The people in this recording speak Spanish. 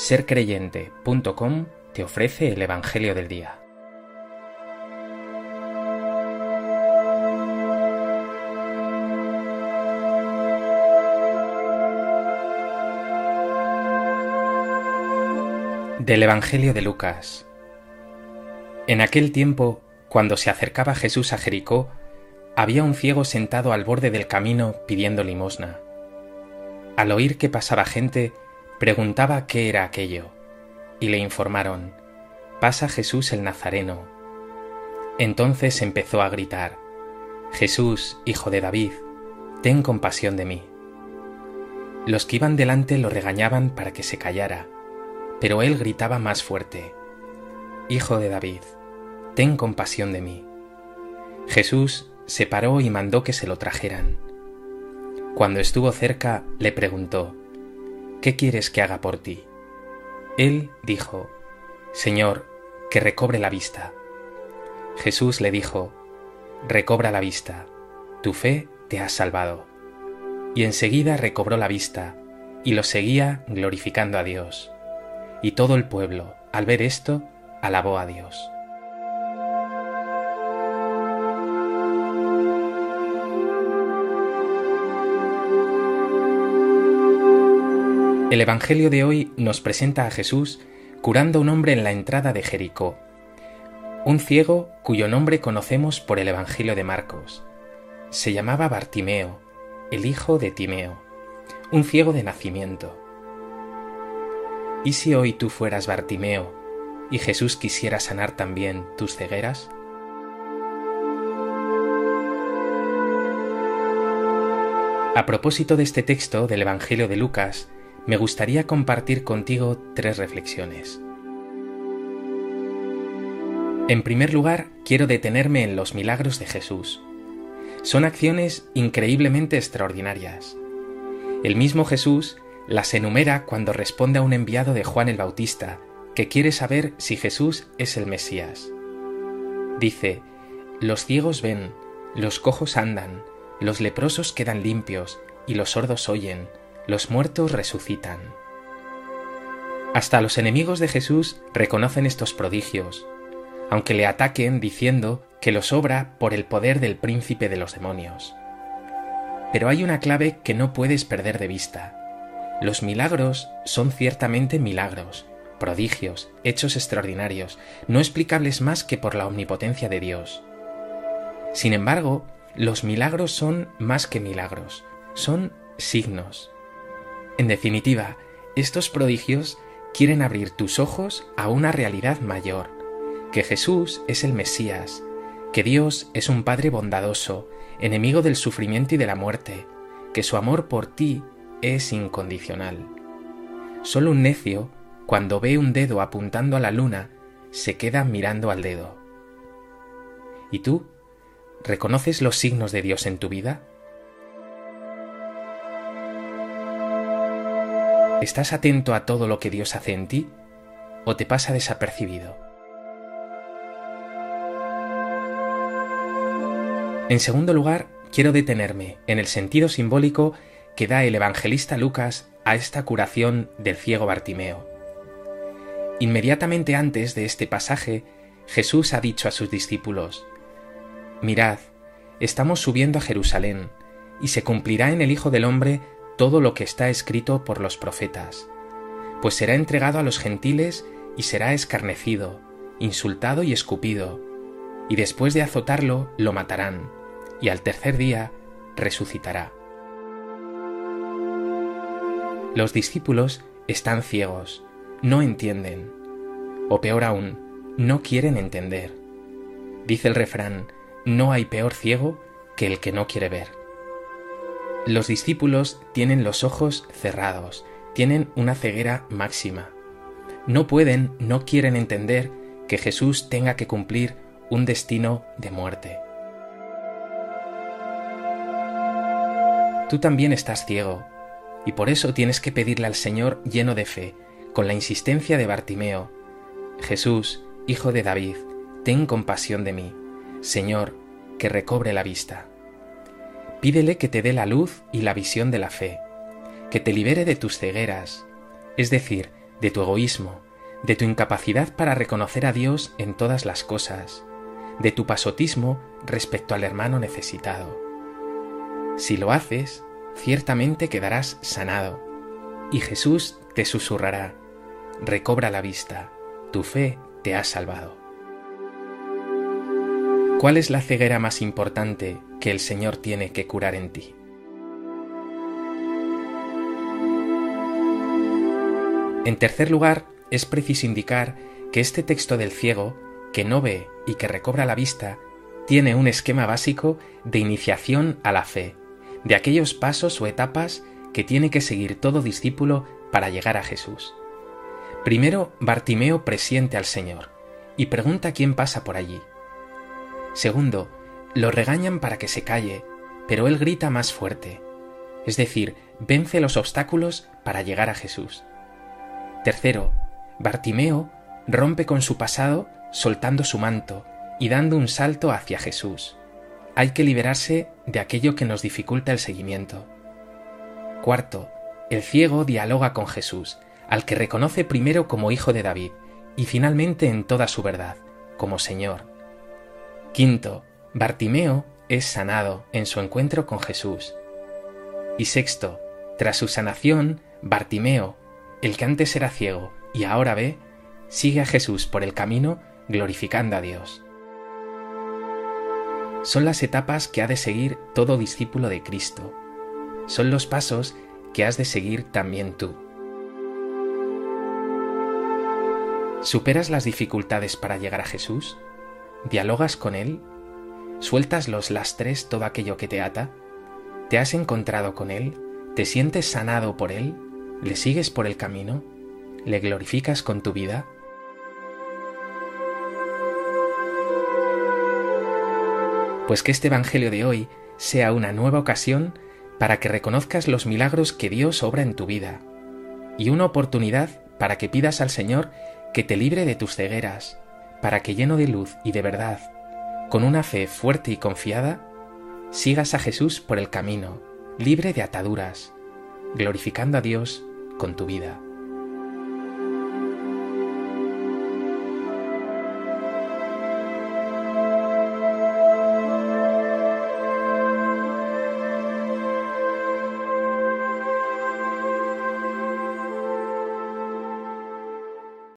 sercreyente.com te ofrece el Evangelio del Día. Del Evangelio de Lucas. En aquel tiempo, cuando se acercaba Jesús a Jericó, había un ciego sentado al borde del camino pidiendo limosna. Al oír que pasaba gente, preguntaba qué era aquello, y le informaron, pasa Jesús el Nazareno. Entonces empezó a gritar, Jesús, hijo de David, ten compasión de mí. Los que iban delante lo regañaban para que se callara, pero él gritaba más fuerte, Hijo de David, ten compasión de mí. Jesús se paró y mandó que se lo trajeran. Cuando estuvo cerca, le preguntó, ¿Qué quieres que haga por ti? Él dijo, Señor, que recobre la vista. Jesús le dijo, Recobra la vista, tu fe te ha salvado. Y enseguida recobró la vista, y lo seguía glorificando a Dios. Y todo el pueblo, al ver esto, alabó a Dios. El Evangelio de hoy nos presenta a Jesús curando a un hombre en la entrada de Jericó, un ciego cuyo nombre conocemos por el Evangelio de Marcos. Se llamaba Bartimeo, el hijo de Timeo, un ciego de nacimiento. ¿Y si hoy tú fueras Bartimeo y Jesús quisiera sanar también tus cegueras? A propósito de este texto del Evangelio de Lucas, me gustaría compartir contigo tres reflexiones. En primer lugar, quiero detenerme en los milagros de Jesús. Son acciones increíblemente extraordinarias. El mismo Jesús las enumera cuando responde a un enviado de Juan el Bautista, que quiere saber si Jesús es el Mesías. Dice, los ciegos ven, los cojos andan, los leprosos quedan limpios y los sordos oyen, los muertos resucitan. Hasta los enemigos de Jesús reconocen estos prodigios, aunque le ataquen diciendo que los obra por el poder del príncipe de los demonios. Pero hay una clave que no puedes perder de vista. Los milagros son ciertamente milagros, prodigios, hechos extraordinarios, no explicables más que por la omnipotencia de Dios. Sin embargo, los milagros son más que milagros, son signos, en definitiva, estos prodigios quieren abrir tus ojos a una realidad mayor, que Jesús es el Mesías, que Dios es un Padre bondadoso, enemigo del sufrimiento y de la muerte, que su amor por ti es incondicional. Solo un necio, cuando ve un dedo apuntando a la luna, se queda mirando al dedo. ¿Y tú? ¿Reconoces los signos de Dios en tu vida? ¿Estás atento a todo lo que Dios hace en ti o te pasa desapercibido? En segundo lugar, quiero detenerme en el sentido simbólico que da el evangelista Lucas a esta curación del ciego Bartimeo. Inmediatamente antes de este pasaje, Jesús ha dicho a sus discípulos, Mirad, estamos subiendo a Jerusalén, y se cumplirá en el Hijo del Hombre todo lo que está escrito por los profetas, pues será entregado a los gentiles y será escarnecido, insultado y escupido, y después de azotarlo lo matarán, y al tercer día resucitará. Los discípulos están ciegos, no entienden, o peor aún, no quieren entender. Dice el refrán, no hay peor ciego que el que no quiere ver. Los discípulos tienen los ojos cerrados, tienen una ceguera máxima. No pueden, no quieren entender que Jesús tenga que cumplir un destino de muerte. Tú también estás ciego, y por eso tienes que pedirle al Señor lleno de fe, con la insistencia de Bartimeo, Jesús, Hijo de David, ten compasión de mí, Señor, que recobre la vista. Pídele que te dé la luz y la visión de la fe, que te libere de tus cegueras, es decir, de tu egoísmo, de tu incapacidad para reconocer a Dios en todas las cosas, de tu pasotismo respecto al hermano necesitado. Si lo haces, ciertamente quedarás sanado, y Jesús te susurrará, recobra la vista, tu fe te ha salvado. ¿Cuál es la ceguera más importante que el Señor tiene que curar en ti? En tercer lugar, es preciso indicar que este texto del ciego, que no ve y que recobra la vista, tiene un esquema básico de iniciación a la fe, de aquellos pasos o etapas que tiene que seguir todo discípulo para llegar a Jesús. Primero, Bartimeo presiente al Señor y pregunta quién pasa por allí. Segundo, lo regañan para que se calle, pero él grita más fuerte, es decir, vence los obstáculos para llegar a Jesús. Tercero, Bartimeo rompe con su pasado soltando su manto y dando un salto hacia Jesús. Hay que liberarse de aquello que nos dificulta el seguimiento. Cuarto, el ciego dialoga con Jesús, al que reconoce primero como hijo de David y finalmente en toda su verdad, como Señor. Quinto, Bartimeo es sanado en su encuentro con Jesús. Y sexto, tras su sanación, Bartimeo, el que antes era ciego y ahora ve, sigue a Jesús por el camino glorificando a Dios. Son las etapas que ha de seguir todo discípulo de Cristo. Son los pasos que has de seguir también tú. ¿Superas las dificultades para llegar a Jesús? ¿Dialogas con Él? ¿Sueltas los lastres todo aquello que te ata? ¿Te has encontrado con Él? ¿Te sientes sanado por Él? ¿Le sigues por el camino? ¿Le glorificas con tu vida? Pues que este Evangelio de hoy sea una nueva ocasión para que reconozcas los milagros que Dios obra en tu vida y una oportunidad para que pidas al Señor que te libre de tus cegueras, para que lleno de luz y de verdad, con una fe fuerte y confiada, sigas a Jesús por el camino, libre de ataduras, glorificando a Dios con tu vida.